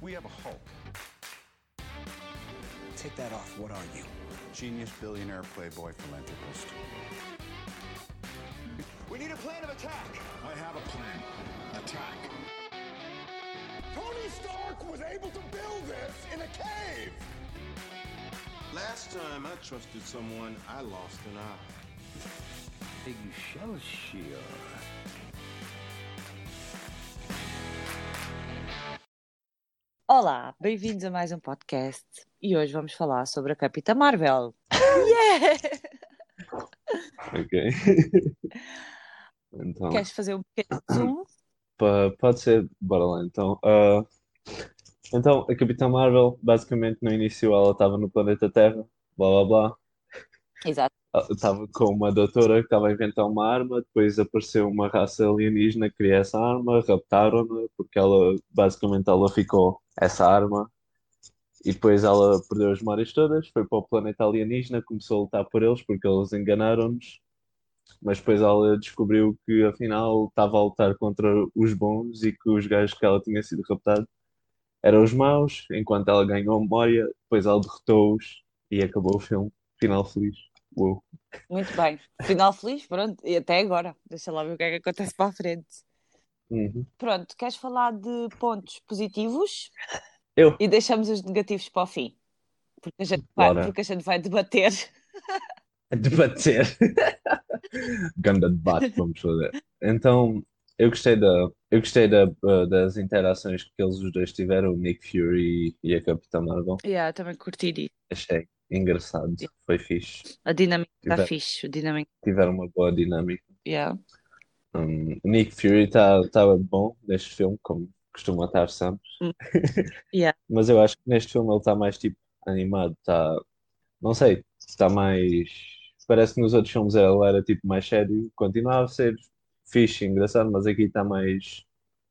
We have a Hulk. Take that off. What are you? Genius, billionaire, playboy, philanthropist. We need a plan of attack. I have a plan. Attack. Tony Stark was able to build this in a cave. Last time I trusted someone, I lost an eye. Big Excelsior. Olá, bem-vindos a mais um podcast e hoje vamos falar sobre a Capitã Marvel. Yeah! Ok. então, Queres fazer um pequeno zoom? pode ser, bora lá então. Ah, então, a Capitã Marvel, basicamente no início ela estava no planeta Terra, blá blá blá. Exato. Estava com uma doutora que estava a inventar uma arma, depois apareceu uma raça alienígena que queria essa arma, raptaram-na, porque ela, basicamente, ela ficou essa arma. E depois ela perdeu as memórias todas, foi para o planeta alienígena, começou a lutar por eles porque eles enganaram-nos. Mas depois ela descobriu que afinal estava a lutar contra os bons e que os gajos que ela tinha sido raptado eram os maus, enquanto ela ganhou a memória, depois ela derrotou-os e acabou o filme. Final feliz. Uou. Muito bem. Final feliz, pronto. E até agora. Deixa lá ver o que é que acontece para a frente. Uhum. Pronto, queres falar de pontos positivos? Eu. E deixamos os negativos para o fim. Porque a gente vai, porque a gente vai debater. Debater. Ganda debate, vamos fazer. Então, eu gostei da, eu gostei da, uh, das interações que eles os dois tiveram, o Nick Fury e a Capitã Marvel. Yeah, também curti disso. Achei engraçado, foi fixe. A dinâmica está fixe. A dinâmica, Tiveram uma boa dinâmica. yeah. Um, Nick Fury está tá bom neste filme, como costuma estar sempre. Hum. Yeah. Mas eu acho que neste filme ele está mais tipo animado, está, não sei, está mais. Parece que nos outros filmes ele era tipo mais sério, continuava a ser fixe, engraçado, mas aqui está mais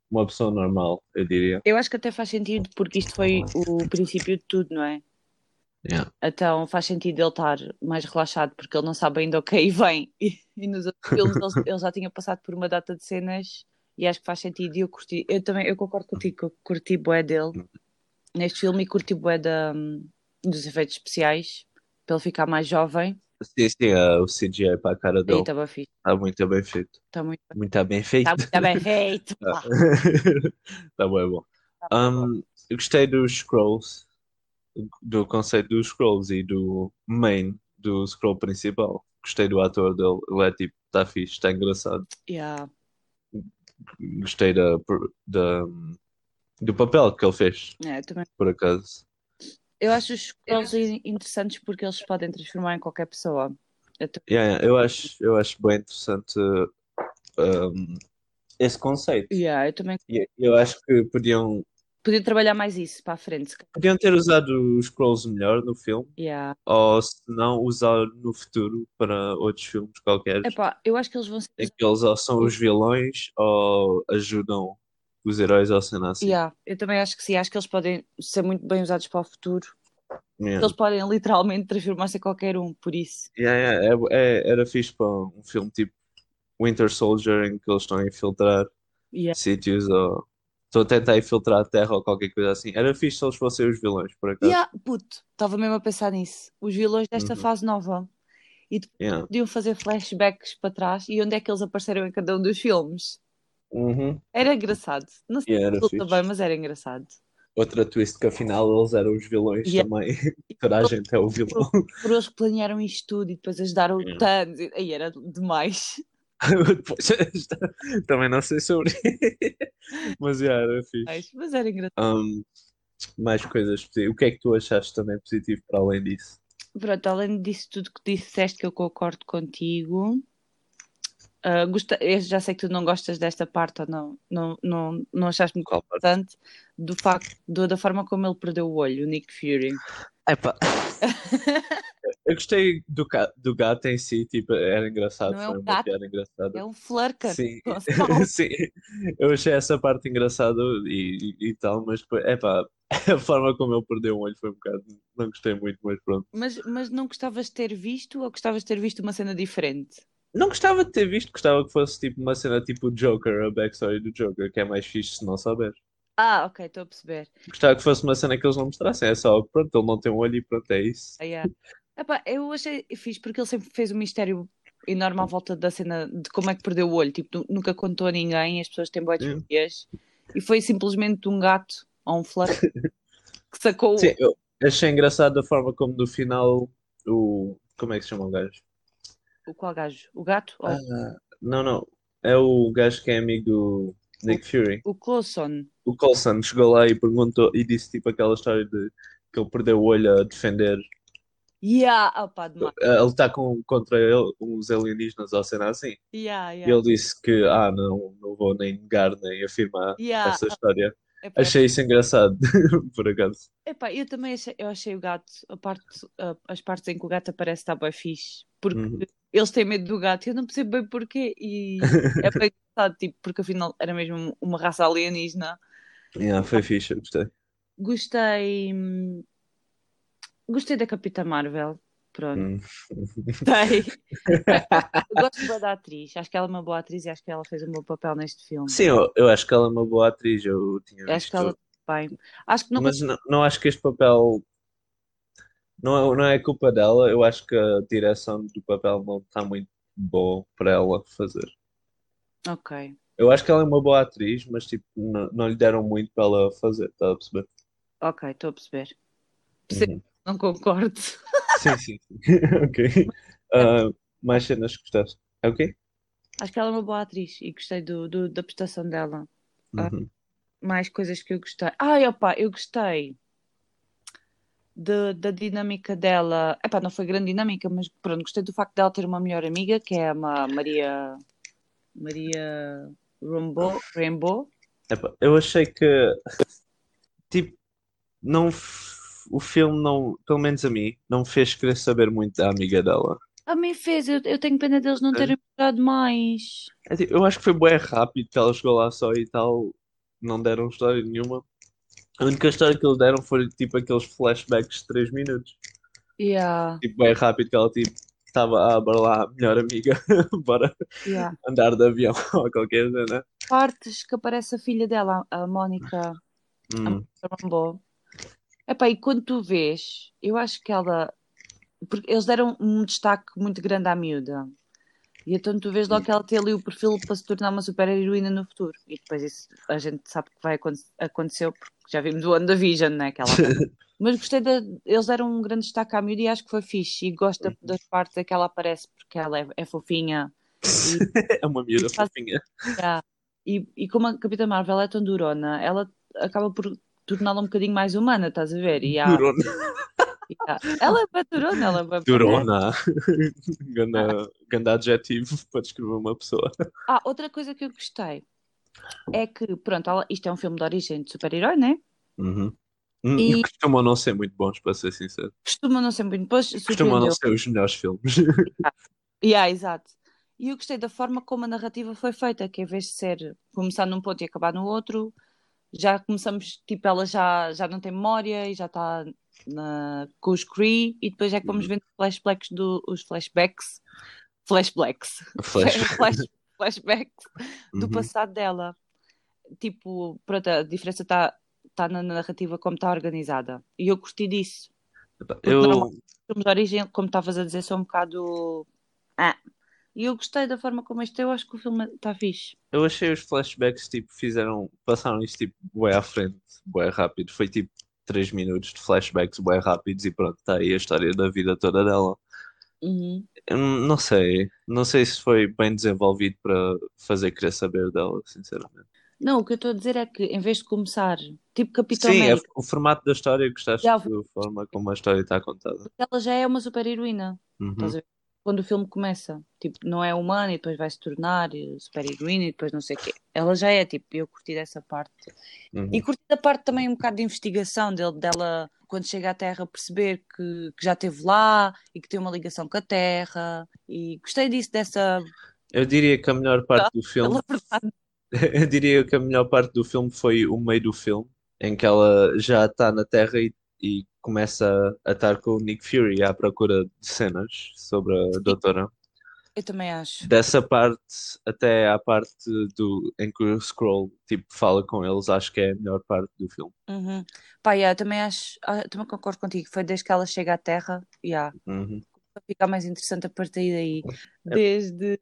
uma pessoa normal, eu diria. Eu acho que até faz sentido porque isto foi o princípio de tudo, não é? Yeah. Então faz sentido ele estar mais relaxado porque ele não sabe ainda o que aí vem. E, e nos outros filmes ele, ele já tinha passado por uma data de cenas e acho que faz sentido. E eu curti, eu também eu concordo contigo que eu curti bué dele neste filme e curti bué da, dos efeitos especiais para ele ficar mais jovem. Sim, sim, o CGI para a cara dele estava fixe, está muito bem feito. está muito, Muito bem feito. está muito bem feito. pá. Tá bom, é bom. Um, eu gostei dos scrolls, do conceito dos scrolls e do main, do scroll principal. Gostei do ator dele, ele é tipo, tá fixe, está engraçado. Yeah. Gostei da, da, do papel que ele fez, É, também. por acaso. Eu acho os scrolls in- interessantes porque eles podem transformar em qualquer pessoa. Eu Yeah, eu acho, eu acho bem interessante um, esse conceito. Yeah, eu também eu acho que podiam, podia trabalhar mais isso para a frente. podiam ter usado os scrolls melhor no filme. Yeah. ou se não usar no futuro para outros filmes qualquer Epá, eu acho que eles vão ser. em que eles ou são os vilões ou ajudam os heróis ao ser assim. Yeah, eu também acho que sim, acho que eles podem ser muito bem usados para o futuro. Yeah. Eles podem literalmente transformar-se em qualquer um, por isso. Yeah, yeah, é- é- era fixe para um filme tipo Winter Soldier em que eles estão a infiltrar sítios ou estão a tentar infiltrar a Terra ou qualquer coisa assim. Era fixe se eles fossem os vilões, por acaso. Yeah, puto, estava mesmo a pensar nisso. Os vilões desta Uhum. fase nova. E depois Yeah. podiam fazer flashbacks para trás e onde é que eles apareceram em cada um dos filmes. Uhum. Era engraçado. Não sei Yeah, se bem, mas era engraçado. Outra twist que afinal eles eram os vilões Yeah. também. Toda a gente é o vilão. Por eles que planearam isto tudo e depois ajudaram o Yeah. Thanos. e- Aí era demais. Também não sei sobre. Mas era fixe. Mas, mas era engraçado. Um, mais coisas positivas. O que é que tu achaste também positivo para além disso? Pronto, além disso tudo que disseste que eu concordo contigo, ah, gosta- eu já sei que tu não gostas desta parte ou não, não, não, não achaste muito Qual parte? importante do facto do- da forma como ele perdeu o olho, o Nick Fury. Epá. Eu gostei do, do gato em si, tipo, era engraçado, Não é foi um uma gato, piada engraçada. É um flurker. Sim, sim, eu achei essa parte engraçada e, e, e tal, mas depois, epá, a forma como ele perdeu o olho foi um bocado, não gostei muito, mas pronto. Mas, mas não gostavas de ter visto ou gostavas de ter visto uma cena diferente? Não gostava de ter visto, gostava que fosse tipo uma cena tipo o Joker, a backstory do Joker, que é mais fixe se não souber. Ah, ok, estou a perceber. Gostava que fosse uma cena que eles não mostrassem. É só, pronto, ele não tem um olho e pronto, é isso. Ah, yeah. Epá, eu achei fixe porque ele sempre fez um mistério enorme à volta da cena de como é que perdeu o olho. Tipo, nu- nunca contou a ninguém, as pessoas têm boas Yeah. E foi simplesmente um gato ou um fluff que sacou o Sim, eu achei engraçado da forma como no final o. Como é que se chama o gajo? o qual gajo? O gato? Ou Ah, não, não. É o gajo que é amigo do Nick Fury. o Coulson? O Coulson chegou lá e perguntou e disse tipo aquela história de que ele perdeu o olho a defender, Yeah, opá, demais. a lutar com, contra ele, uns alienígenas ou cena assim. Yeah, E yeah. ele disse que, ah, não, não vou nem negar nem afirmar Yeah. essa história. Epá, Achei isso engraçado, por acaso. epá, eu também achei, eu achei o gato, a parte, a- as partes em que o gato aparece está bem fixe. Porque Uhum. eles têm medo do gato e eu não percebo bem porquê. E é bem engraçado, tipo, porque afinal era mesmo uma raça alienígena. Yeah, foi fixe, gostei. Gostei. hum, Gostei da Capitã Marvel. Pronto, Hum. gostei. Gosto da atriz. Acho que ela é uma boa atriz e acho que ela fez um bom papel neste filme. Sim, eu, eu acho que ela é uma boa atriz, eu tinha acho que ela bem. Acho que não Mas não, não acho que este papel não é, não é culpa dela, eu acho que a direção do papel não está muito boa para ela fazer. Ok. Eu acho que ela é uma boa atriz, mas tipo, não, não lhe deram muito para ela fazer, está a perceber? Ok, estou a perceber. Sim, Uhum. não concordo. Sim, sim, sim. Ok. Ah, mais cenas que gostaste? É o quê? Acho que ela é uma boa atriz e gostei do, do- da prestação dela. Ah. Uhum. Mais coisas que eu gostei. Ai, opa, eu gostei de- da dinâmica dela. Epá, não foi grande dinâmica, mas pronto, gostei do facto dela ter uma melhor amiga, que é a Ma- Maria. Maria Rambo. Epá, eu achei que tipo não o filme não, pelo menos a mim, não fez querer saber muito da amiga dela. A mim fez, eu, eu tenho pena deles não terem mostrado mais. É tipo, Eu acho que foi bem rápido que ela chegou lá só e tal, não deram história nenhuma. A única história que eles deram foi tipo aqueles flashbacks de 3 minutos. Yeah, Tipo, bem rápido que ela tipo estava a bora lá, melhor amiga, bora yeah. andar de avião ou qualquer coisa, né? Partes que aparece a filha dela, a Mónica. Hum. Rambo. Epá, e quando tu vês, eu acho que ela. Porque eles deram um destaque muito grande à miúda. E então tu vês logo que ela tem ali o perfil para se tornar uma super heroína no futuro. E depois isso a gente sabe que vai aconte- acontecer porque já vimos o WandaVision, né? Que ela... Mas gostei da. Eles deram um grande destaque à miúda e acho que foi fixe. E gosto da- das partes em que ela aparece porque ela é, é fofinha. É uma miúda Faz- fofinha. Já. E, e como a Capitã Marvel é tão durona, ela acaba por torná-la um bocadinho mais humana, estás a ver? E e há- Ela é bem durona, ela é bem Durona. Ganda, ganda adjetivo para descrever uma pessoa. Ah, outra coisa que eu gostei é que, pronto, ela- isto é um filme de origem de super-herói, né? Uhum. E- Costumam não ser muito bons, para ser sincero. Costuma não ser muito. Depois Costumam não ser os melhores filmes. Yeah, exato. E eu gostei da forma como a narrativa foi feita, que em vez de ser começar num ponto e acabar no outro, já começamos, tipo, ela já, já não tem memória e já está na- com os Kree, e depois é que vamos vendo flashbacks do, os flashbacks, flashbacks, Flash. Flash- flashbacks do Uhum. passado dela. Tipo, pronto, a diferença está tá na narrativa como está organizada. E eu curti disso. Eu, filmes de origem, como estavas a dizer, são um bocado. Ah. E eu gostei da forma como este eu acho que o filme está fixe. eu achei os flashbacks, tipo, fizeram, passaram isso, tipo, bué à frente, bué rápido. Foi, tipo, 3 minutos de flashbacks bué rápidos e pronto, está aí a história da vida toda dela. Uhum. Não sei, não sei se foi bem desenvolvido para fazer querer saber dela, sinceramente. Não, o que eu estou a dizer é que em vez de começar, tipo Capitão Sim, é América, o formato da história, gostaste Já- da forma como a história está contada. ela já é uma super heroína. Uhum. Estás a ver? Quando o filme começa, tipo, não é humana e depois vai se tornar super heroína e depois não sei o quê. Ela já é, tipo, eu curti dessa parte. Uhum. E curti da parte também um bocado de investigação dele, dela, quando chega à Terra, perceber que, que já esteve lá e que tem uma ligação com a Terra. E gostei disso, dessa. Eu diria que a melhor parte do filme. Eu diria que a melhor parte do filme foi o meio do filme, em que ela já está na Terra e, e começa a estar com o Nick Fury à procura de cenas sobre a doutora. Eu também acho. Dessa parte até à parte do, em que o Scroll tipo, fala com eles, acho que é a melhor parte do filme. Uhum. Pá, yeah, também acho, ah, também concordo contigo. Foi desde que ela chega à Terra, yeah, Uhum. fica mais interessante a partir daí. É. Desde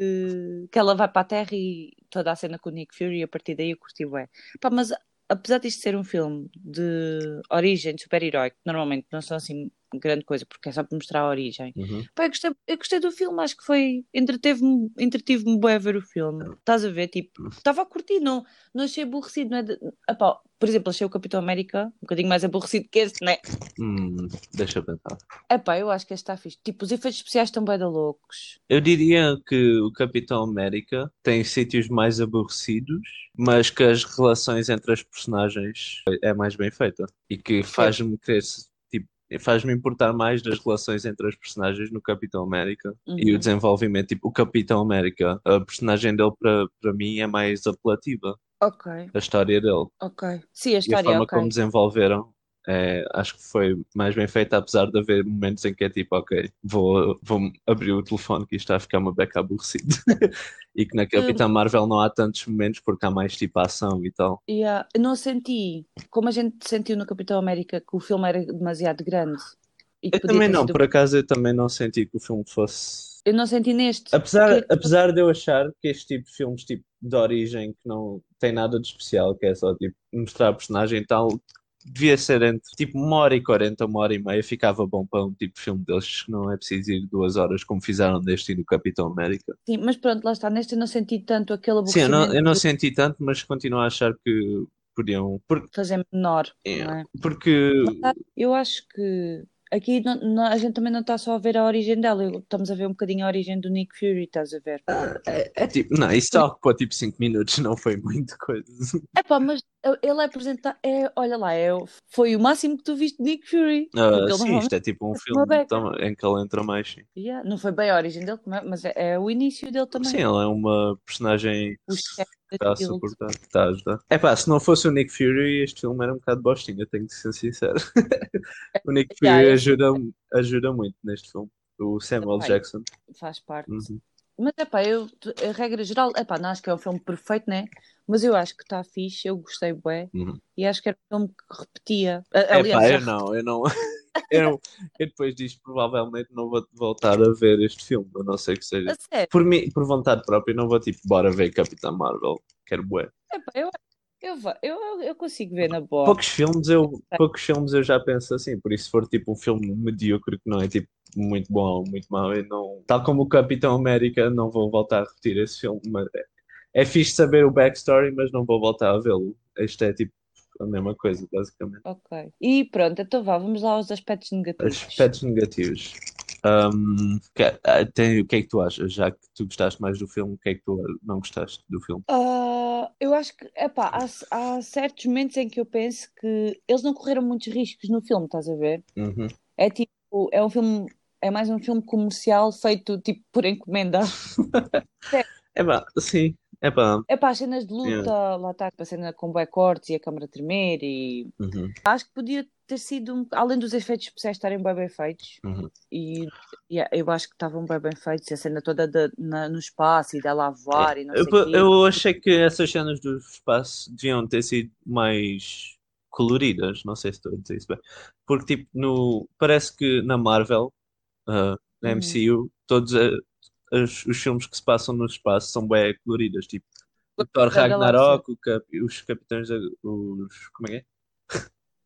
que ela vai para a Terra e toda a cena com o Nick Fury, a partir daí eu curti bem. Pá, mas apesar disto ser um filme de origem de super-herói, que normalmente não são assim grande coisa, porque é só para mostrar a origem. Uhum. Pá, eu gostei, eu gostei do filme, acho que foi. Entreteve-me bem a ver o filme. Estás a ver? Tipo, estava a curtir, não, não achei aborrecido. Não é de- Epá, por exemplo, achei o Capitão América um bocadinho mais aborrecido que este, né? Hum, deixa eu pensar. Epá, eu acho que este está fixe. Tipo, os efeitos especiais estão bem da loucos. Eu diria que o Capitão América tem sítios mais aborrecidos, mas que as relações entre as personagens é mais bem feita e que faz-me querer, tipo, faz-me importar mais das relações entre as personagens no Capitão América e o Uhum. desenvolvimento. Tipo, o Capitão América, a personagem dele para mim é mais apelativa, Ok, a história dele. ok. Sim, a E a história, forma ok. como desenvolveram, é, acho que foi mais bem feita, apesar de haver momentos em que é tipo, ok, vou, vou abrir o telefone que isto está a ficar uma beca aborrecido. E que na Capitã Marvel não há tantos momentos porque há mais tipo ação e tal. Yeah. Eu não senti, como a gente sentiu no Capitão América, que o filme era demasiado grande. E Eu também não, sido- por acaso eu também não senti que o filme fosse. Eu não senti neste. Apesar, Que- apesar de eu achar que este tipo de filmes tipo, de origem que não tem nada de especial, que é só tipo, mostrar a personagem e tal, devia ser entre tipo uma hora e quarenta, uma hora e meia, ficava bom para um tipo de filme destes que não é preciso ir duas horas como fizeram deste e do Capitão América. Sim, mas pronto, lá está. Neste eu não senti tanto aquele Sim, eu não, eu não senti tanto, mas continuo a achar que podiam. Por, fazer menor, É. não é? porque Eu acho que aqui não- não- a gente também não está só a ver a origem dela, estamos a ver um bocadinho a origem do Nick Fury, estás a ver? é, é tipo, não, isso só ocupou tipo 5 minutos, não foi muita coisa. É pá, mas ele é apresentado, é, olha lá, é, foi o máximo que tu viste de Nick Fury. Ah, sim, isto é tipo um filme tam- em que ele entra mais. Sim, Yeah, não foi bem a origem dele, é- mas é, é o início dele também. Sim, ele é uma personagem que está a suportar, que está a ajudar. É pá, se não fosse o Nick Fury, este filme era um bocado bostinho, eu tenho de ser sincero. o Nick Fury ajuda, ajuda muito neste filme. O Samuel Também. Jackson. Faz parte. Uhum. Mas é pá, eu, a regra geral, é pá, não acho que é um filme perfeito, né? Mas eu acho que está fixe, eu gostei bué Uhum. e acho que era um filme que repetia. A- É Aliás, pá, eu não, eu não. Eu, eu depois disto provavelmente não vou voltar a ver este filme, a não ser que seja. Por mim, por vontade própria, não vou tipo, bora ver Capitã Marvel. Quero bué. é pá, eu, va- eu, eu, eu consigo ver na boa. Poucos filmes eu, poucos filmes eu já penso assim, por isso se for tipo um filme medíocre que não é tipo muito bom ou muito mau, eu não, tal como o Capitão América, não vou voltar a repetir esse filme, mas é, é fixe saber o backstory, mas não vou voltar a vê-lo. Este é tipo a mesma coisa, basicamente. Ok. E pronto, então vá, vamos lá aos aspectos negativos. Aspectos negativos. Um, ah, tem- o que é que tu achas? Já que tu gostaste mais do filme, o que é que tu não gostaste do filme? Ah, eu acho que, epá, há, há certos momentos em que eu penso que eles não correram muitos riscos no filme, estás a ver? Uhum. É tipo, é um filme, é mais um filme comercial feito tipo por encomenda. É pá, sim, é pá. É pá, as cenas de luta, Yeah. lá está, a cena com bué cortes e a câmara tremer e Uhum, acho que podia ter sido, um- além dos efeitos especiais estarem bem bem feitos uhum. e yeah, eu acho que estavam bem bem feitos, a cena toda de- na- no espaço e dela a voar e não Eu, sei quê. eu achei que essas cenas do espaço deviam ter sido mais coloridas, não sei se estou a dizer isso bem, porque tipo, no, parece que na Marvel, ah, na Uhum. MCU, todos a- as- os filmes que se passam no espaço são bem coloridos, tipo o Thor Ragnarok, o cap- os Capitães os, como é que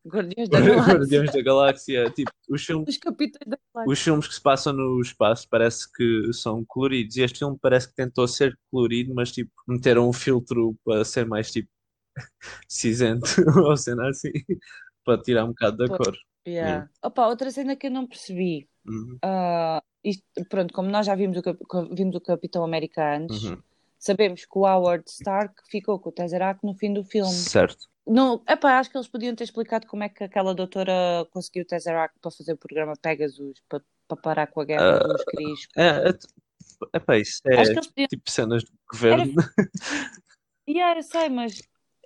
Guardiões da Galáxia. Guardiões da Galáxia, tipo, os filmes Os capitães da Galáxia. os filmes que se passam no espaço parece que são coloridos. E este filme parece que tentou ser colorido, mas tipo, meteram um filtro para ser mais tipo cinzento ou cena assim, para tirar um bocado da Pois. cor. Yeah. Opa, outra cena que eu não percebi. Uhum, ah, isto, pronto, como nós já vimos o, vimos o Capitão América antes, uhum. sabemos que o Howard Stark ficou com o Tesseract no fim do filme. Certo. Não, epá, acho que eles podiam ter explicado como é que aquela doutora conseguiu o Tesseract para fazer o programa Pegasus, para, para parar com a guerra Ah, dos Cris. É, é, epá, isso é podiam. tipo cenas do governo. Yeah, eu sei, mas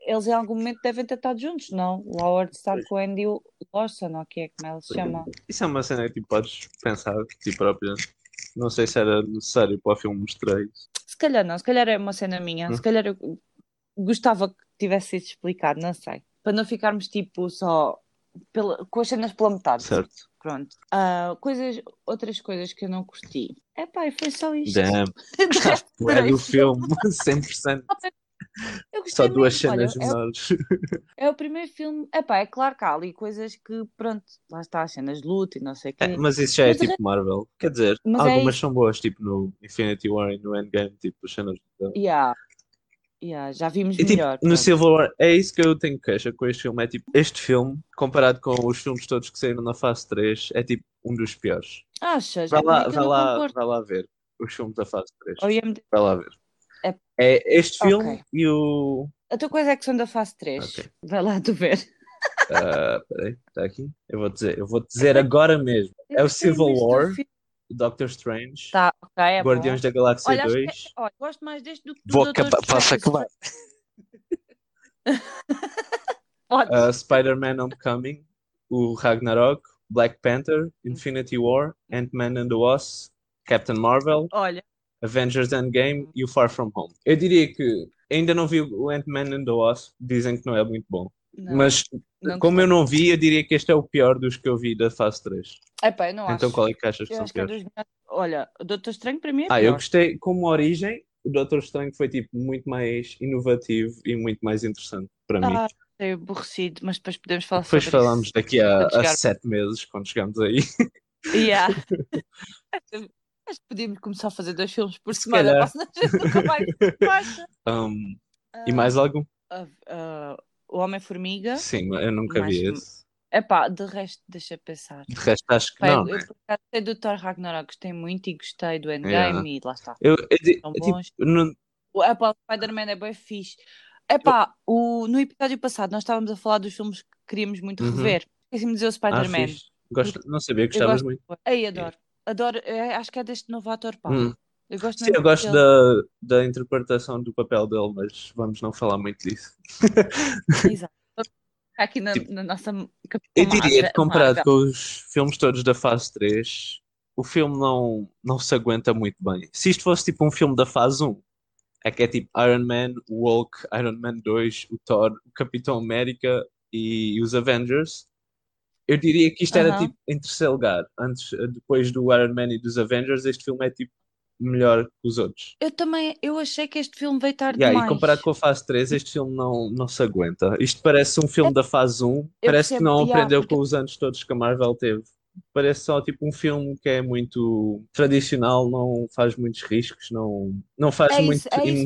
eles em algum momento devem ter estado juntos, não? O Howard Stark com o Andy Lawson, ou o que é, como ela se chama? Isso é uma cena que tipo, podes pensar de ti própria. Não sei se era necessário para o filme mostrar isso. Se calhar não, se calhar é uma cena minha. Hum. Se calhar eu gostava que tivesse sido explicado, não sei. Para não ficarmos tipo só pela- com as cenas pela metade. Certo. Pronto. Ah, coisas, outras coisas que eu não curti. Epá, e foi só isto. Damn. É do filme. filme, 100%. Eu gostei Só duas cenas é menores. É o primeiro filme. Epá, é claro que há ali coisas que, pronto, lá está, as cenas de luta e não sei o quê. É, mas isso já é Mas de tipo Marvel. Quer dizer, Mas é algumas são boas, tipo no Infinity War e no Endgame, tipo as cenas. de- Yeah. Yeah, já vimos E tipo, melhor. no. Civil War, é isso que eu tenho queixa com este filme. É tipo, este filme, comparado com os filmes todos que saíram na fase 3, é tipo um dos piores. Achas? Vai lá, vai lá, vai lá ver os filmes da fase 3. Ou IMDb. Vai lá ver. É- É este filme e o. A tua coisa é que são da fase 3. Ok. Vai lá tu ver. ah, peraí, está aqui? Eu vou dizer, eu vou dizer agora mesmo. É o Civil War, filme. Doctor Strange, Tá, ok, é bom. Guardiões da Galáxia Olha, acho que 2. é- olha, gosto mais deste do que do Vou acabar, Strange. acabar. Podes. uh, Spider-Man Homecoming, o Ragnarok, Black Panther, Infinity War, Ant-Man and the Wasp, Captain Marvel, Olha, Avengers Endgame e o Far From Home. Eu diria que ainda não vi o Ant-Man and the Wasp, dizem que não é muito bom. Não, Mas não como eu não vi, eu diria que este é o pior dos que eu vi da fase 3. Epá, eu não Então acho. qual é que achas que Eu são acho que é piores? dos. Olha, o Doutor Estranho para mim é Ah, eu pior. gostei como origem, o Doutor Estranho foi tipo muito mais inovativo e muito mais interessante para mim. Ah, é aborrecido, mas depois podemos falar Depois sobre falamos isso. daqui a, a sete meses, quando chegamos aí. Yeah. Acho que podíamos começar a fazer dois filmes por Se semana. calhar. Senão a gente nunca mais baixa. Um, e mais algum? Ah, ah, o Homem-Formiga. Sim, eu nunca Mais vi esse. Epá, de resto, deixa eu pensar. De resto, acho que Pá, não. eu, eu por acaso gostei do Thor Ragnarok, gostei muito e gostei do Endgame e lá está. Eu, eu, São tipo, bons. não- O Apple Spider-Man é bem fixe. Epá, o, no episódio passado nós estávamos a falar dos filmes que queríamos muito Uhum. rever. Esqueci-me de dizer o ah, Spider-Man. fixe. Gosto, não sabia que Eu gostavas muito. Ei, adoro. Adoro, é, acho que é deste novo ator, pá. Hum. Eu gosto Sim, eu gosto da, da interpretação do papel dele, mas vamos não falar muito disso. Exato. Aqui na, Tipo, na nossa Eu diria que comparado com os filmes todos da fase 3, o filme não, não se aguenta muito bem. Se isto fosse tipo um filme da fase 1, é que é tipo Iron Man, o Hulk, Iron Man 2, o Thor, o Capitão América e os Avengers, eu diria que isto era Aham. tipo em terceiro lugar. Antes, depois do Iron Man e dos Avengers, este filme é tipo melhor que os outros. Eu também, eu achei que este filme veio tarde Yeah, e demais. comparado com a fase 3, este filme não, não se aguenta. Isto parece um filme da fase 1, parece que percebo, não yeah, aprendeu porque- com os anos todos que a Marvel teve. Parece só tipo um filme que é muito tradicional, não faz muitos riscos, não, não faz É isso, muito é isso.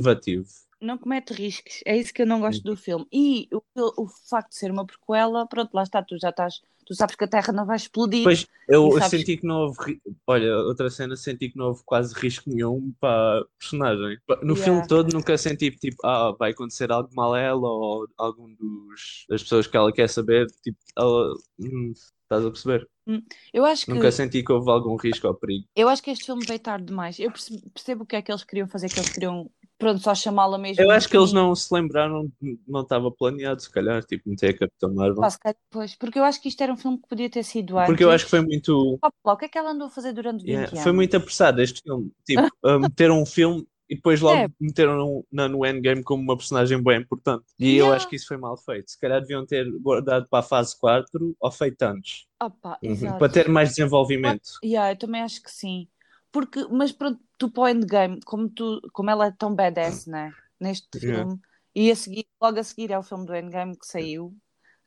Não comete riscos, é isso que eu não gosto do filme. E o, o facto de ser uma prequela, pronto, lá está, tu já estás, tu sabes que a Terra não vai explodir. Pois eu, E eu sabes- senti que não houve. Olha, outra cena, senti que não houve quase risco nenhum para a personagem. No Yeah. filme todo nunca senti tipo, ah, vai acontecer algo mal a ela ou algum dos, das pessoas que ela quer saber. Tipo, ela. hum, estás a perceber? Eu acho que Nunca senti que houve algum risco ou perigo. eu acho que este filme veio tarde demais. Eu percebo, percebo o que é que eles queriam fazer, que eles queriam, pronto, só chamá-la mesmo. Eu no acho que eles não se lembraram, não estava planeado, se calhar, tipo, meter a Capitão Marvel. Se calhar, pois, porque eu acho que isto era um filme que podia ter sido antes. Porque eu acho que foi muito. O que é que ela andou a fazer durante 20 Yeah, anos? foi muito apressado este filme. Tipo, a meter um filme e depois logo É. meteram na, no Endgame como uma personagem bem importante. E eu Yeah. acho que isso foi mal feito. Se calhar deviam ter guardado para a fase 4 ou feito antes. Ah, pá, Uhum. Para ter mais desenvolvimento. Yeah, eu também acho que sim. Porque, mas pronto, tu para o Endgame, como, tu, como ela é tão badass, né? Neste Yeah. filme, e a seguir, logo a seguir é o filme do Endgame que saiu,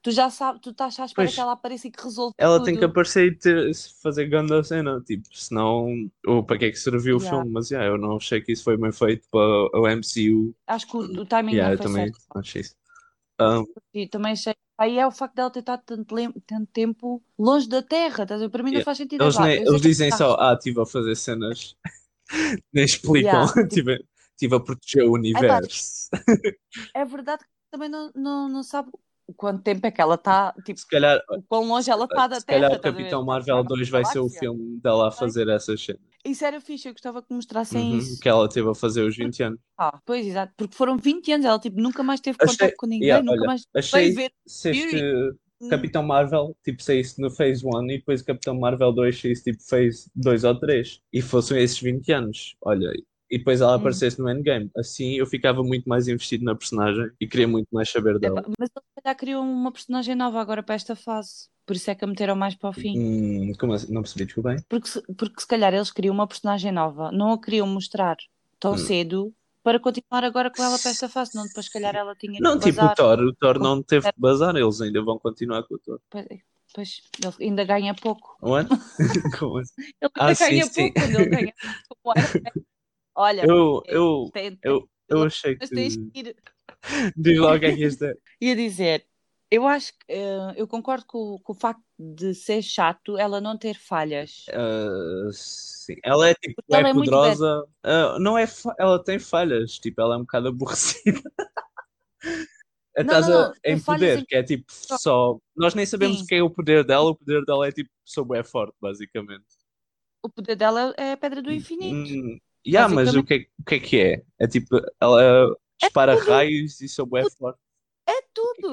tu já sabes, tu estás à espera Pois. que ela apareça e que resolva Ela tudo. tem que aparecer e ter, fazer grande cena, tipo, senão, ou para que é que serviu o Yeah. filme? Mas yeah, eu não achei que isso foi bem feito para o MCU. Acho que o, o timing Yeah, não eu foi também certo. acho isso. Um, E também achei. Aí é o facto dela ter estado tanto, tanto tempo longe da Terra, estás a ver? Para mim não Yeah. faz sentido. eles é nem- eu eles que dizem só, ah, estive a fazer cenas, nem explicam, Yeah. estive a proteger o universo. É verdade que também não, não, não sabe o quanto tempo é que ela está, tipo, Se calhar, o quão longe ela está da se Terra. calhar o? Capitão Está Marvel na 2 vai ser o filme dela a fazer essas cenas. Isso era fixe, eu gostava que mostrassem Uhum, isso. que ela teve a fazer os 20 anos. Ah, pois, exato. Porque foram 20 anos, ela tipo, nunca mais teve Achei- contato com ninguém, yeah, nunca olha, mais Achei ver se este, Capitão Marvel tipo saísse no Phase 1 e depois Capitão Marvel 2 saísse tipo Phase 2 ou 3 e fossem esses 20 anos. Olha, e depois ela Hum. aparecesse no Endgame. Assim eu ficava muito mais investido na personagem e queria muito mais saber dela. Epá, mas se calhar criam uma personagem nova agora para esta fase. Por isso é que a meteram mais para o fim. Hum, como assim? Não percebi, desculpa bem. Porque, se- porque se calhar eles criam uma personagem nova, não a queriam mostrar tão Hum. cedo para continuar agora com ela para esta fase, não depois se calhar ela tinha Não, tipo o bazar. Thor, o Thor não teve que bazar, eles ainda vão continuar com o Thor. Pois, pois, ele ainda ganha pouco. What? Como assim? Ele Ah, ainda sim, ganha sim. pouco quando ele ganha Man. Olha, Eu, eu, tem- tem- eu, eu achei mas que. tens que ir. Diz logo o que é que isto é. Ia dizer, eu acho que eh, eu concordo com, com o facto de ser chato ela não ter falhas. Ah, sim. Ela é tipo, ela é é poderosa. Ah, não é, ela tem falhas, tipo, ela é um bocado aborrecida. Estás em poder, em- que é tipo só. Nós nem sabemos Sim. o que é o poder dela, o poder dela é tipo, sou bué forte, basicamente. O poder dela é a pedra do infinito. Hum, yeah, mas o que, é, o que é que é? É tipo, ela dispara tudo. raios e sou bué forte.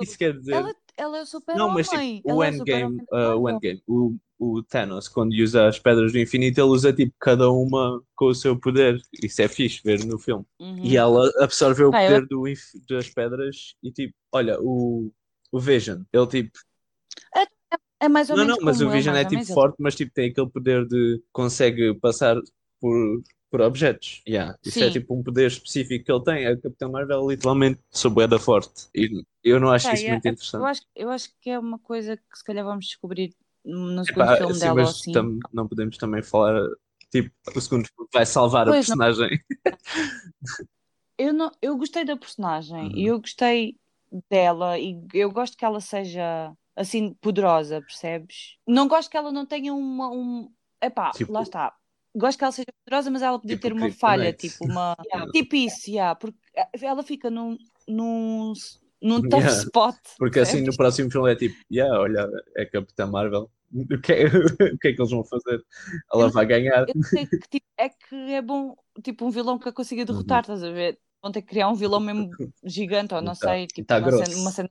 É é tudo. isso quer dizer? Ela, ela é o Não, mas tipo, o é Endgame, super-homem ah, o. Endgame, o, o Thanos, quando usa as pedras do infinito, ele usa tipo cada uma com o seu poder. Isso é fixe ver no filme. Uhum. E ela absorveu o Pá, eu- poder do, inf- das pedras e tipo, olha, o, o Vision, ele tipo, É mais ou não, menos não, mas como o ele, Vision é ou tipo forte, mas tipo tem aquele poder de consegue passar por, por objetos. Yeah. Isso é Sim. tipo um poder específico que ele tem. A Capitão Marvel literalmente sou bué da forte. E eu não acho Pá, isso é- muito é- interessante. eu, acho, eu acho que é uma coisa que se calhar vamos descobrir no segundo Epá, filme sim, dela mas assim. tam- não podemos também falar, tipo, o segundo filme vai salvar a Pois, não. personagem. Eu, não, eu gostei da personagem Uhum. e eu gostei dela e eu gosto que ela seja assim poderosa, percebes? Não gosto que ela não tenha uma. Um... Epá, Tipo- lá está. Gosto que ela seja poderosa, mas ela podia Tipo ter uma falha, tipo uma. Yeah. Tipo isso, yeah, porque ela fica num, num, num tough Yeah. spot. Porque assim no próximo filme é tipo, yeah, olha, é Capitã Marvel. O que, é, o que é que eles vão fazer? Ela Eu- vai ganhar. Eu sei que tipo, é que é bom, tipo, um vilão que a consiga derrotar, Uhum. estás a ver? Vão ter que criar um vilão mesmo gigante, ou não Tá- sei, tipo, tá uma grosso. cena, uma cena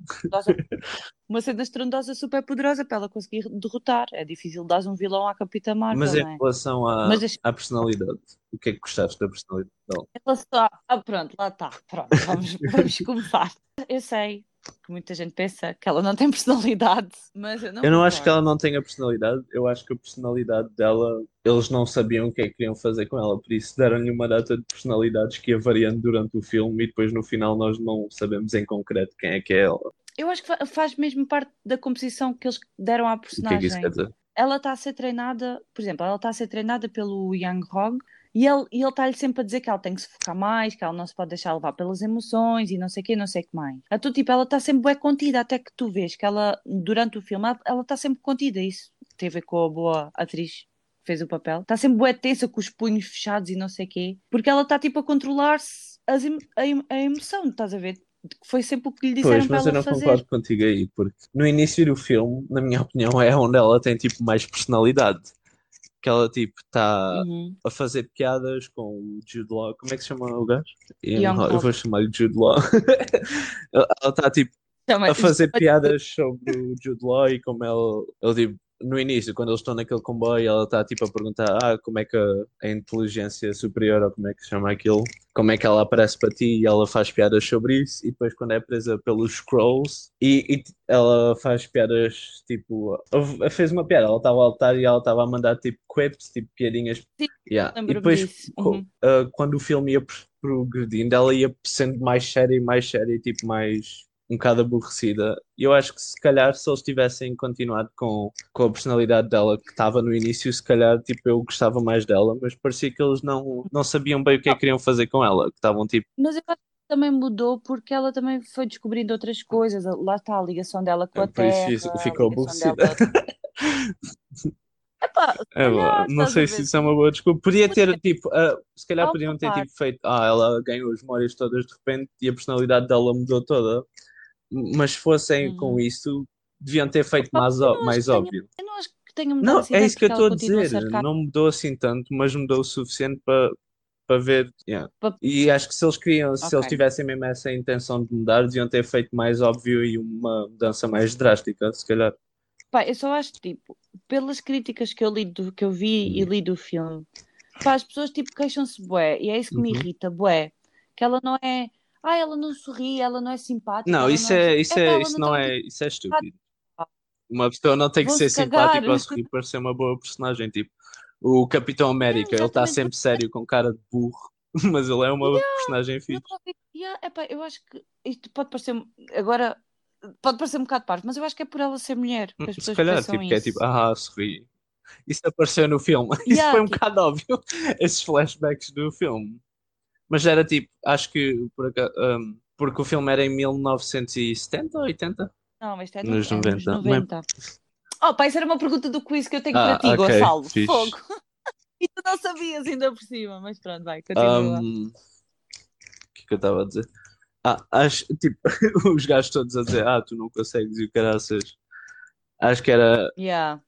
uma cena estrondosa super poderosa para ela conseguir derrotar. É difícil dar um vilão à Capitã Marvel, Mas em é? relação à, Mas à personalidade, o que é que gostaste da personalidade dela? Ela só... Ah, pronto, lá está. Pronto, vamos, vamos começar. Eu sei que muita gente pensa que ela não tem personalidade, mas eu não Eu não acho que ela não tenha personalidade, eu acho que a personalidade dela, eles não sabiam o que é que queriam fazer com ela, por isso deram-lhe uma data de personalidades que ia variando durante o filme e depois no final nós não sabemos em concreto quem é que é ela. Eu acho que fa- faz mesmo parte da composição que eles deram à O que é que isso personagem. quer dizer? ela está a ser treinada, por exemplo, ela está a ser treinada pelo Yang Hog e ele e está-lhe sempre a dizer que ela tem que se focar mais, que ela não se pode deixar levar pelas emoções e não sei o quê, não sei o que mais. Então, tipo, ela está sempre bem contida, até que tu vês que ela, durante o filme, ela- está sempre contida. Isso tem a ver com a boa atriz que fez o papel. Está sempre bué tensa, com os punhos fechados e não sei o quê, porque ela está, tipo, a controlar-se a, a emoção, estás a ver? Foi sempre o que lhe disseram Pois, para mas eu ela não fazer. concordo contigo aí, porque no início do filme, na minha opinião, é onde ela tem tipo mais personalidade. Que ela tipo está Uhum. a fazer piadas com o Jude Law. Como é que se chama o gajo? Ian Hawke. Eu vou chamar-lhe Jude Law. Ela está tipo Também- a fazer piadas sobre o Jude Law e como ele, ele tipo, no início, quando eles estão naquele comboio, ela está tipo a perguntar ah, como é que a, a inteligência superior, ou como é que se chama aquilo, como é que ela aparece para ti e ela faz piadas sobre isso e depois quando é presa pelos Scrolls e, e ela faz piadas tipo, fez uma piada, ela estava a altar e ela estava a mandar tipo quips, tipo piadinhas Sim, Yeah. E depois, Uhum. ah, quando o filme ia pro- progredindo, ela ia sendo mais séria e mais séria, e, tipo, mais um bocado aborrecida. E eu acho que se calhar se eles tivessem continuado com, com a personalidade dela que estava no início, se calhar tipo, eu gostava mais dela, mas parecia que eles não, não sabiam bem o que é que queriam fazer com ela, que estavam tipo, Mas eu acho que também mudou porque ela também foi descobrindo outras coisas. Lá está a ligação dela com a É, por isso terra. isso a ficou aborrecida. Epá, É, calhar, não a sei se isso é uma boa desculpa. Podia ter, tipo, ah, se calhar Há podiam ter tipo, feito, ah, ela ganhou as memórias todas de repente e a personalidade dela mudou toda. Mas se fossem com Uhum. isso, deviam ter feito Opa, mais, ó- mais tenha- óbvio. Eu não acho que tenha mudado Não, assim é isso que eu estou a dizer. Não mudou assim tanto, mas mudou o suficiente para para ver. yeah. E acho que se eles queriam, se eles tivessem mesmo essa intenção de mudar, deviam ter feito mais óbvio e uma mudança mais drástica, se calhar. Pá, eu só acho, tipo, pelas críticas que eu li do, que eu vi e li do filme, pá, as pessoas, tipo, queixam-se bué, e é isso que me Uhum. irrita, bué, que ela não é, ah, ela não sorri, ela não é simpática, Não, isso não é, é, isso é, isso não não tá- é, isso é estúpido. Uma pessoa não tem que ser cagar. simpática ou sorrir para ser uma boa personagem. Tipo, o Capitão América, ele está sempre sério com cara de burro, mas ele é uma personagem fixe. Yeah, epá, eu acho que isto pode parecer, agora, pode parecer um bocado parvo, mas eu acho que é por ela ser mulher, que as Se pessoas calhar, tipo, que é isso. tipo, ah, sorri. Isso apareceu no filme. Isso Yeah, foi um tipo- bocado óbvio, esses flashbacks do filme. Mas era tipo, acho que por um, porque o filme era em 1970 ou 80? Não, mas isto é, Nos no, é 90. nos 90. Oh, pá, isso era uma pergunta do quiz que eu tenho Ah, para ti, ok, Gonçalo. fixe. Fogo. E tu não sabias ainda por cima, mas pronto, vai, continua. Um, o que é que eu estava a dizer? Ah, acho, tipo, os gajos todos a dizer, ah, tu não consegues e o caraças. Acho que era. Yeah.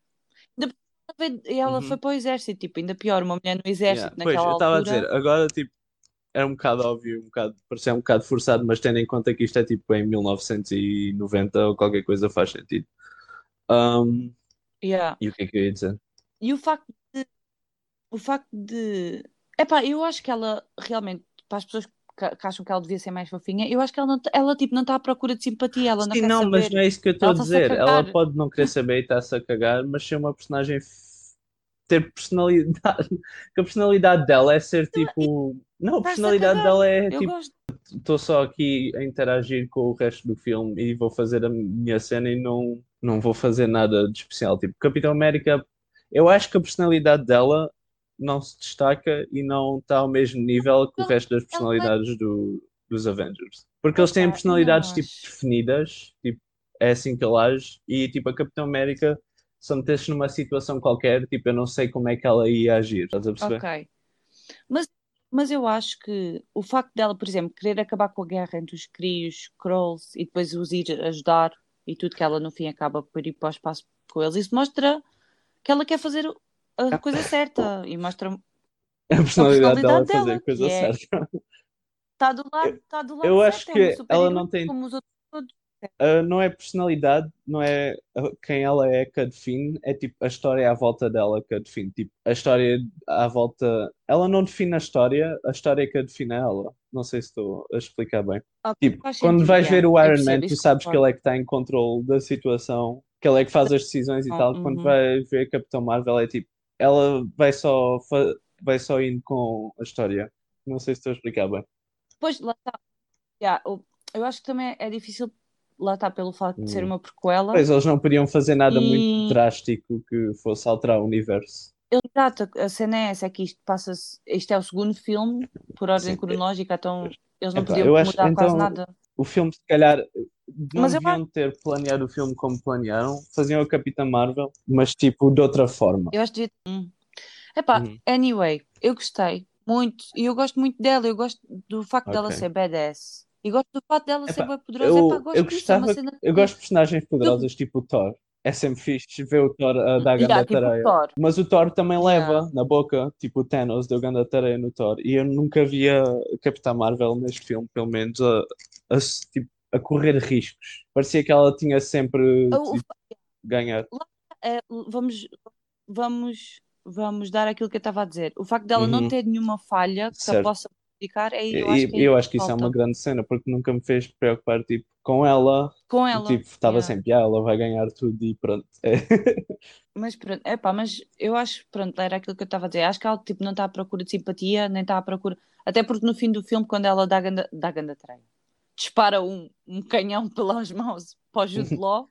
Ainda por cima, E ela Uhum. foi para o exército, tipo, ainda pior, uma mulher no exército Yeah. Pois, naquela eu estava a altura. dizer, agora, tipo, era um bocado óbvio, um bocado, parecia um bocado forçado, mas tendo em conta que isto é tipo em 1990 ou qualquer coisa faz sentido. Um, Yeah. e o que é que eu ia dizer? E o facto de. O facto de. Epá, eu acho que ela realmente, para as pessoas que, acham que ela devia ser mais fofinha, eu acho que ela, não, ela tipo, não está à procura de simpatia, ela não Sim, não, mas saber. não é isso que eu estou a está-se a dizer. Ela pode não querer saber e está-se a cagar, mas ser uma personagem. Ter personalidade. Que a personalidade dela é ser tipo. Não, a personalidade dela é tipo. Estou só aqui a interagir com o resto do filme e vou fazer a minha cena e não, não vou fazer nada de especial. Tipo, Capitão América, eu acho que a personalidade dela não se destaca e não está ao mesmo nível que o resto das é- personalidades do, dos Avengers. Porque eles têm personalidades tipo definidas, tipo, é assim que ele age, e tipo, a Capitão América, se metesses numa situação qualquer, tipo, eu não sei como é que ela ia agir, estás a perceber? Ok. Mas, mas eu acho que o facto dela, por exemplo, querer acabar com a guerra entre os Kree e os Skrulls e depois os ir ajudar e tudo que ela no fim acaba por ir para o espaço com eles, isso mostra que ela quer fazer a coisa certa e mostra A personalidade dela é personalidade fazer dela, a coisa é- certa. está do lado, está do lado eu certo, acho é que uma ela super-heroína não tem- como os outros todos. Uh, não é personalidade, não é quem ela é que a define, é tipo a história à volta dela que a define. Tipo, a história à volta. Ela não define a história, a história é que a define ela. Não sei se estou a explicar bem. Ok, Tipo, quando vais ver o Iron Man, tu sabes que ele é que está em controle da situação, que ele é que faz as decisões e tal. Quando Uhum. vai ver Capitão Marvel, é tipo, ela vai só, vai só indo com a história. Não sei se estou a explicar bem. Pois, lá está. Yeah, eu acho que também é difícil, lá está, pelo facto de ser Hum. uma prequela. Pois eles não podiam fazer nada E- muito drástico que fosse alterar o universo. Exato, a cena é essa, é que isto passa-se, isto é o segundo filme, por ordem Sim. cronológica, então eles não Epá, podiam eu acho- mudar quase então, nada. O filme, se calhar, não Mas eu deviam ter planeado o filme como planearam, faziam a Capitã Marvel, mas tipo de outra forma. Eu acho que devia... Hum. Epá, Uhum. anyway, eu gostei muito, e eu gosto muito dela, eu gosto do facto dela Ok. ser badass, e gosto do facto dela ser bem poderosa, Eu, Epá, gosto eu disso, é uma gostava, cena eu gosto de personagens poderosas tipo o Thor. É sempre fixe ver o Thor a dar Yeah, ganda tipo tareia. Mas o Thor também Yeah. leva na boca, tipo o Thanos deu ganda tareia no Thor. E eu nunca via Capitã Marvel neste filme, pelo menos, a, a, tipo, a correr riscos. Parecia que ela tinha sempre tipo, ganhar. é, vamos, vamos, vamos dar aquilo que eu estava a dizer. O facto dela não Uhum. ter nenhuma falha que Certo. possa prejudicar, é, E eu acho que, é eu isso acho que isso é uma grande cena, porque nunca me fez preocupar tipo, com ela. Com ela. Tipo, estava yeah. sempre, ah, ela vai ganhar tudo e pronto. É. Mas pronto, epá, mas eu acho, pronto, era aquilo que eu estava a dizer. Acho que ela tipo, não está à procura de simpatia, nem está à procura. Até porque no fim do filme, quando ela dá ganda, dá ganda treino, dispara um, um canhão pelas mãos para o Jude Law,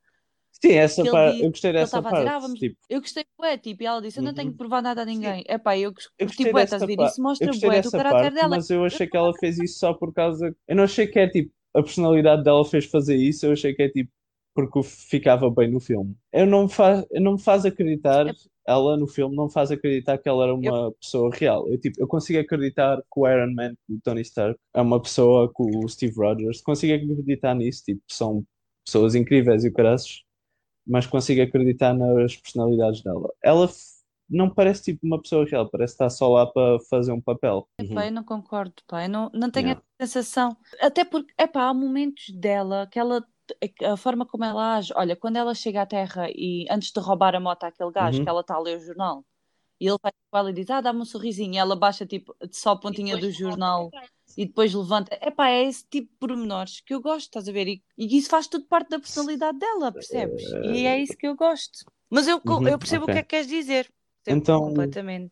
Sim, essa parte, diz- eu gostei dessa a dizer, parte. ah, vamos- Tipo, eu gostei bué, tipo, e ela disse, eu não tenho Uhum. que provar nada a ninguém. Epá, eu gos- eu gostei bué, dessa estás a ver? parte. Isso Eu mostra bué do caráter parte, dela. mas eu achei que ela fez isso só por causa. Eu não achei que é tipo, a personalidade dela fez fazer isso, eu achei que é tipo, porque ficava bem no filme. Eu não, fa... eu não me faz acreditar, É- ela no filme não me faz acreditar que ela era uma pessoa real. Eu, tipo, eu consigo acreditar que o Iron Man, o Tony Stark, é uma pessoa, que o Steve Rogers, consigo acreditar nisso, tipo, são pessoas incríveis e o caraças, mas consigo acreditar nas personalidades dela. Ela não parece tipo uma pessoa real, parece estar só lá para fazer um papel. Epá, eu não concordo, pá, eu não, não tenho Yeah. a sensação. Até porque, epá, há momentos dela que ela, a forma como ela age, olha, quando ela chega à Terra e antes de roubar a moto àquele gajo, Uhum. que ela está a ler o jornal, e ele vai com ela e diz, ah, dá-me um sorrisinho, e ela baixa tipo só a pontinha do jornal e depois levanta. Epá, é esse tipo de pormenores que eu gosto, estás a ver? E, e isso faz tudo parte da personalidade dela, percebes? E é isso que eu gosto. Mas eu, Uhum, eu percebo ok. o que é que queres dizer. Percebo Então- completamente.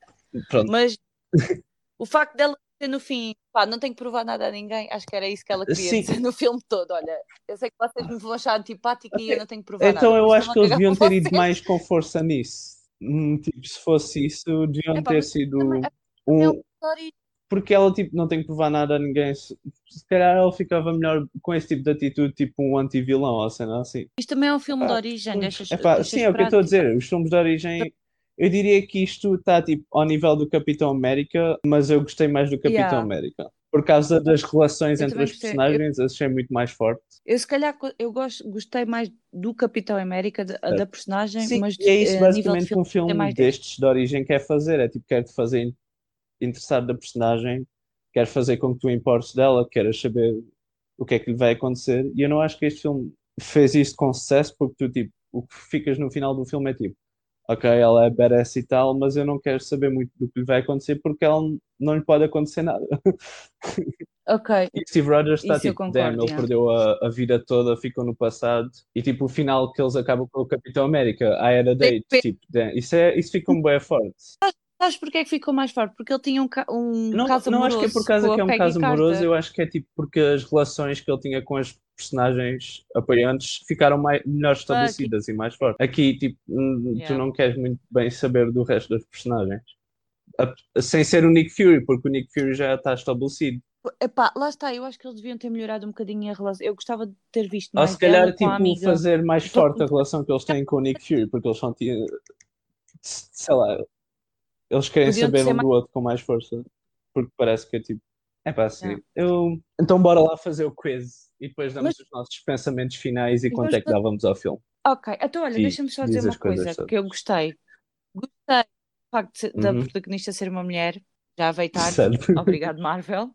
Pronto. Mas o facto dela no fim, pá, não tenho que provar nada a ninguém, acho que era isso que ela queria Sim. dizer no filme todo. Olha, eu sei que vocês me vão achar antipática e eu não tenho que provar Então nada. eu por acho que eles eu deviam ter ido mais com força nisso. Hum, Tipo, se fosse isso, deviam Epá, ter mas sido também é um. Porque ela tipo, não tem que provar nada a ninguém. Se calhar ela ficava melhor com esse tipo de atitude, tipo um anti-vilão ou cena assim. Isto também é um filme de Epá, origem, epá, sim, é o que eu estou a dizer. Os filmes de origem, eu diria que isto está tipo ao nível do Capitão América, mas eu gostei mais do Capitão Yeah. América. Por causa das relações Eu entre gostei. personagens, achei muito mais forte. Eu se calhar eu gosto, gostei mais do Capitão América, da, da personagem, Sim, mas é isso eh, de basicamente que um filme destes de origem quer fazer. É tipo, quer fazer in- interessar da personagem, quer fazer com que tu importes dela, queres saber o que é que lhe vai acontecer. E eu não acho que este filme fez isso com sucesso, porque tu, tipo, o que ficas no final do filme é tipo, ok, ela é badass e tal, mas eu não quero saber muito do que lhe vai acontecer porque ela não lhe pode acontecer nada. Ok, E Steve Rogers está Isso tipo, concordo, damn, ele yeah. perdeu a, a vida toda, ficou no passado. E tipo, o final que eles acabam com o Capitão América, I had a date, tipo, damn, isso, é, isso fica um bem forte. Sabes porque é que ficou mais forte? Porque ele tinha um, ca- um Não, caso não acho que é por causa que é um Peggy caso amoroso, Carter. eu acho que é tipo porque as relações que ele tinha com as personagens apoiantes ficaram mais, melhor estabelecidas e mais fortes. Aqui, tipo, hum, tu Yeah. não queres muito bem saber do resto das personagens. A- Sem ser o Nick Fury, porque o Nick Fury já está estabelecido. Epá, lá está, eu acho que eles deviam ter melhorado um bocadinho a relação. Eu gostava de ter visto Ou mais se calhar, tipo, fazer mais forte a relação que eles têm com o Nick Fury, porque eles são, sei lá, eles querem Podiam saber um mais- do outro com mais força, porque parece que é tipo, é pá, assim, Yeah. eu... Então bora lá fazer o quiz e depois damos Mas- os nossos pensamentos finais e Mas quanto é que vamos- dávamos ao filme. Ok, então olha, deixa-me só diz dizer uma coisa todas. que eu gostei. Gostei do facto da Uhum. protagonista ser uma mulher, já veio tarde. Certo. Obrigado, Marvel.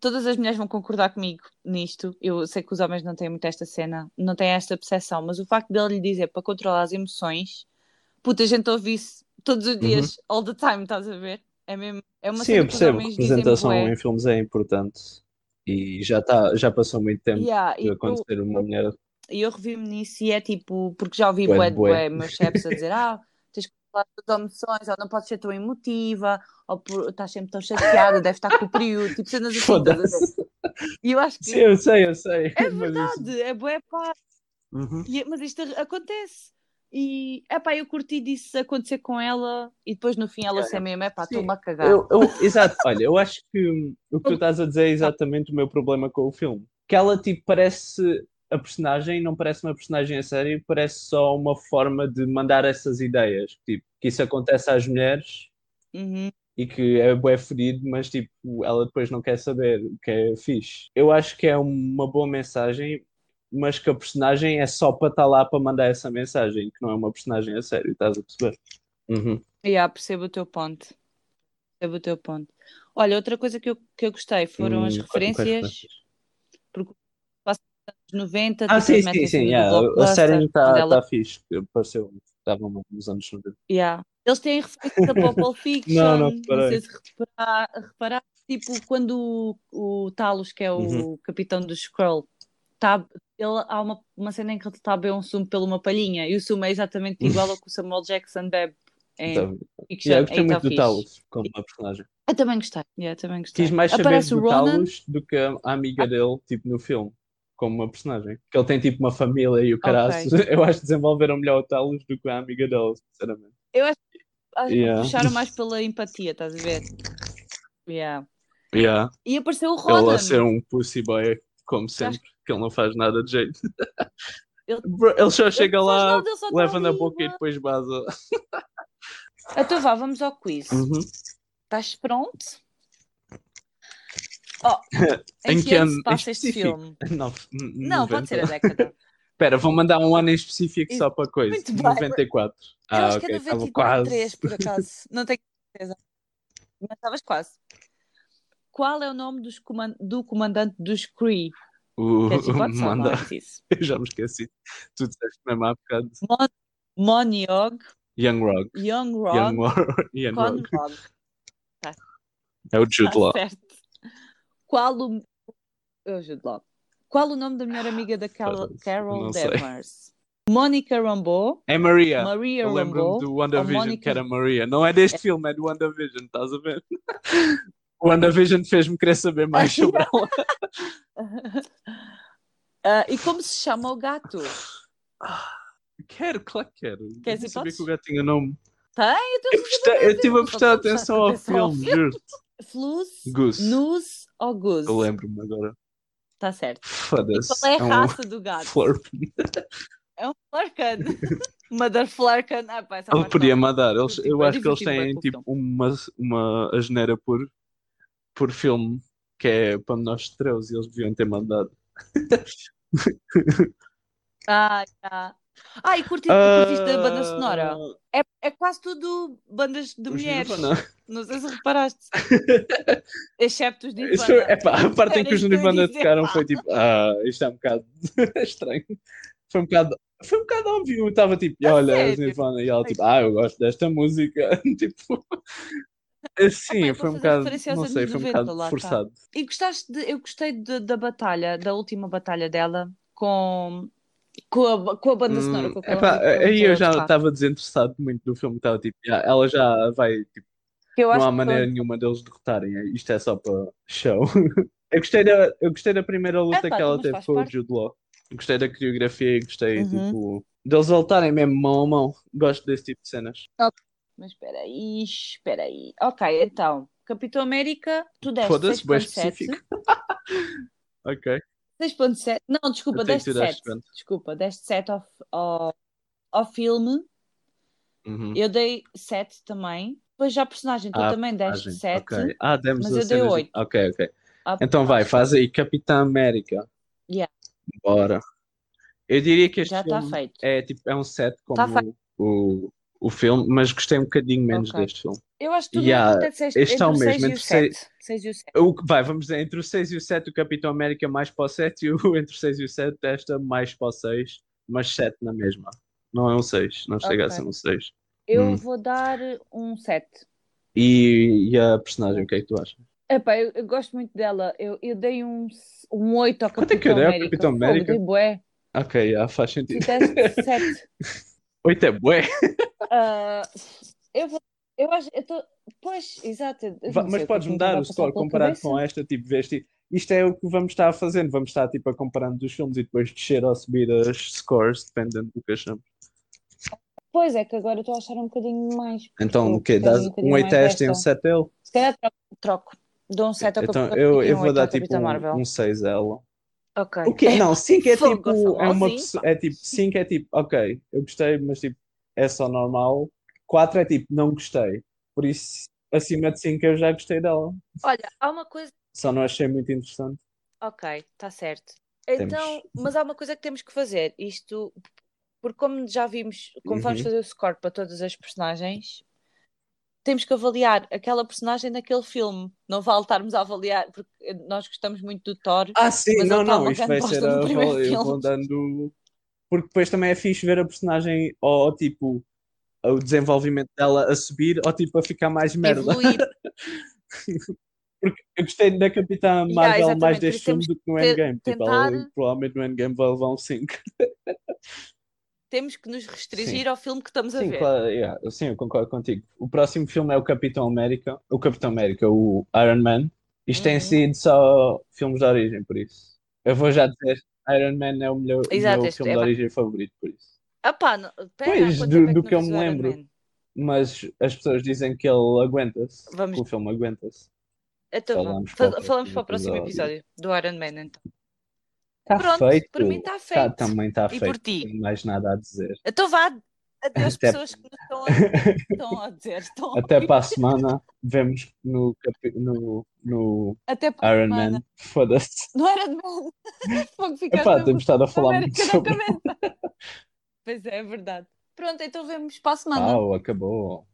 Todas as mulheres vão concordar comigo nisto. Eu sei que os homens não têm muito esta cena, não têm esta percepção, mas o facto dele lhe dizer para controlar as emoções, puta, a gente ouve isso todos os dias, all the time, estás a ver? É mesmo, é uma Uhum. Sim, eu que percebo, homens dizem representação em filmes é importante e já, tá, já passou muito tempo Yeah, de eu- acontecer uma mulher E eu revi-me nisso e é tipo, porque já ouvi Bué bué meus chefes a dizer, ah, tens que falar das emoções, ou não podes ser tão emotiva, ou por- estás sempre tão chateada, deve estar com o período, tipo cenas assim, a. E eu acho que Sim, eu sei, eu sei. é mas isso- verdade, é bué pá, Uhum. e- mas isto acontece. E, é pá, eu curti disso acontecer com ela e depois no fim ela ser mesmo, é pá, Sim, estou-me a cagar. Eu, eu- exato, olha, eu acho que o que tu estás a dizer é exatamente o meu problema com o filme. Que ela, tipo, parece a personagem, não parece uma personagem a sério, parece só uma forma de mandar essas ideias. Tipo, que isso acontece às mulheres Uhum. e que é bué fedido, mas, tipo, ela depois não quer saber, o que é fixe. Eu acho que é uma boa mensagem, mas que a personagem é só para estar lá para mandar essa mensagem, que não é uma personagem a sério, estás a perceber? Uhum. Yeah, percebo o teu ponto. Percebo o teu ponto. Olha, outra coisa que eu, que eu gostei foram as Hum, quais referências, porque passa nos anos 90, Ah, sim, sim, sim, yeah. A série está tá fixe, apareceu, estava nos anos 90. Yeah. Eles têm referência para o Pulp Fiction, Não, não não sei se reparar, reparar, tipo quando o, o Talos, que é o Uhum. capitão do Skrull, tá, ele, há uma, uma cena em que ele está a beber um sumo pela uma palhinha, e o sumo é exatamente igual ao que o Samuel Jackson bebe em Então, yeah, eu gostei muito do. Talos como uma personagem. Eu também gostei, yeah, também gostei. Quis mais saber Aparece o do Ronan, Talos do que a amiga dele, tipo, no filme, como uma personagem. Que ele tem tipo uma família e o caraças. Eu acho que desenvolveram melhor o Talos do que a amiga dele, sinceramente. eu acho, acho Yeah. que puxaram mais pela empatia, estás a ver? Yeah. Yeah. E apareceu o Ele Ronan. a ser um pussy boy, como sempre, que ele não faz nada de jeito. Ele- ele só chega faz lá, nada, ele só tá leva na boca e vá. depois baza. Então vá, vamos ao quiz. Uhum. Estás pronto? Oh, em, Em que ano se passa este filme? Não, Não, pode ser a década. Espera, vou mandar um ano em específico só para coisa. Muito bem. 94. Eu Ah, acho ok, que é estava 93, quase. por acaso. Não tenho certeza. Mas estavas quase. Qual é o nome dos coman- do comandante dos Kree? O, Queres não manda... é? Eu já me esqueci. Tu disseste mesmo há bocado. Mon Moniog, Young Rock. Young Rod, Young, War... Young Rock. Conrad. É o Jude Tá Law. certo. Qual o... Eu Jude Law. Qual o nome da melhor amiga da Carol, Foda-se, Carol. Danvers? Mônica Rambeau, É Maria. Maria Eu lembro-me do WandaVision Mônica... que era Maria. Não é deste filme, é do WandaVision, estás a ver? O WandaVision fez-me querer saber mais sobre ela. Ah, e como se chama o gato? Quero, claro que quero. Não sabia hipóteses? que o gato tinha nome. Tem? Eu estive a prestar atenção ao filme, juro. Flus, Goose. Nus ou Goose? Eu lembro-me agora. Está certo. Foda-se. qual é a um raça do gato? Flurp. É um Flurkan. Mother Flurkan. Ah, pá, Ele podia mandar. Eles, eu acho que eles têm tipo uma, uma asneira por, por filme que é para nós estrelas e eles deviam ter mandado. Ah, já. Ah, e curti, curtiste da banda sonora? Ah, É, é quase tudo bandas de os mulheres. Nirvana. Não sei se reparaste. Excepto os Nirvana. É, epá, a parte em que os Nirvana tocaram foi tipo, ah, isto é um bocado estranho. Foi um bocado, foi um bocado óbvio. Eu estava tipo, olha, os? Nirvana, e ela tipo, ah, eu gosto desta música. tipo, é para foi um bocado, aos não sei, foi um 90, bocado forçado. E gostaste de, eu gostei de- da batalha, da última batalha dela com, com, a, com a banda sonora. Hum, com epá, aí eu já estava desinteressado muito do filme, estava tipo, "Ah, ela já vai, tipo, não há que maneira foi- nenhuma deles derrotarem, isto é só para show. Eu gostei da, eu gostei da primeira luta Epá, que ela teve com o. Jude Law. Gostei da coreografia e gostei, Uhum. tipo, deles lutarem mesmo mão a mão. Gosto desse tipo de cenas. Mas espera aí, espera aí. Ok, então, Capitão América, tu deste Foda-se, bem 6.7. específico. Ok. 6.7. Não, desculpa, deste tirar 7. quanto? Desculpa, deste 7 ao, ao, ao filme. Uhum. Eu dei 7 também. Depois já a personagem, tu Ah, também deste personagem, 7. ok. Ah, demos mas eu dei cenas de- oito. Ok, ok. Ah, Então vai, faz aí Capitã América. Yeah. Bora. Eu diria que este Já está feito. é tipo, é um set como Tá o, o filme, mas gostei um bocadinho menos Ok. deste filme. Eu acho que tu Yeah, disseste este entre é o o 6 mesmo, o entre 7. 6 e o 7. O, vai, vamos dizer, entre o 6 e o 7, o Capitão América mais para o 7 e o entre o 6 e o 7, esta mais para o 6, mas 7 na mesma. Não é um 6, não chega a Ok. ser um 6. Eu Hum. vou dar um 7. E, e a personagem, o que é que tu achas? Epá, eu, eu gosto muito dela. Eu, eu dei um, um 8 ao Quanto é que eu Capitão dei ao América. Capitão Fogo, América? dei bué. Ok, já faz sentido. deste 7. 8 é bué. Ah, eu vou. Eu acho. Eu tô, pois, exato. mas sei é podes mudar o score comparado com esta, tipo, veste. Isto é o que vamos estar fazendo. Vamos estar tipo a comparando dos filmes e depois descer ou subir as scores, dependendo do que achamos. Pois é, que agora estou a achar um bocadinho mais. Então, o quê? Dás um bocadinho um 8 a este e um desta. 7 a ele? Se calhar troco. troco. Dou um 7 ao Então, Capitão eu, eu um vou 8 dar tipo um, um 6 a ela. Ok. O quê? Não, 5 é tipo. Gonçalo, É uma sim, pessoa. pá. É tipo. 5 é tipo. Ok, eu gostei, mas tipo. É só normal. 4 é tipo. Não gostei. Por isso, acima de 5 eu já gostei dela. Olha, há uma coisa. Só não achei muito interessante. Ok, está certo. Temos. Então, mas há uma coisa que temos que fazer. Isto, porque como já vimos, como vamos Uhum. fazer o score para todas as personagens, temos que avaliar aquela personagem naquele filme. Não vale estarmos a avaliar, porque nós gostamos muito do Thor. Ah, sim, não, não, isto vai ser a eu vou dando. Porque depois também é fixe ver a personagem ou tipo o desenvolvimento dela a subir ou tipo a ficar mais merda. Porque eu gostei da Capitã Yeah, Marvel exatamente, mais deste filme do que no Endgame. Tipo, ela tentar- provavelmente no Endgame vai levar um 5. Temos que nos restringir ao filme que estamos a Sim, ver. claro, yeah, sim, eu concordo contigo. O próximo filme é o Capitão América, o Capitão América, o Iron Man. Isto tem Uhum. sido só filmes de origem, por isso. Eu vou já dizer, Iron Man é o melhor, o Exato, meu filme é de origem favorito, por isso. Ah pá, não, pera, Pois, do- do não que eu me lembro. Mas as pessoas dizem que ele aguenta-se. Vamos- que O filme aguenta-se. Então. Falamos Fa- para o falamos próximo para o próximo episódio. episódio do Iron Man, então. Está Pronto, feito. para mim está Tá, feito. também está E feito. por ti? Não tenho mais nada a dizer. Então vá, adeus Até- pessoas que nos estão a, estão a dizer. Estão a Até para a semana. Vemos no, no no Iron semana. Man. Foda-se. Era de Man. Fogo, ficaste Epá, temos estado a falar muito sobre. Pois é, é verdade. Pronto, então vemos para a semana. Pau, acabou.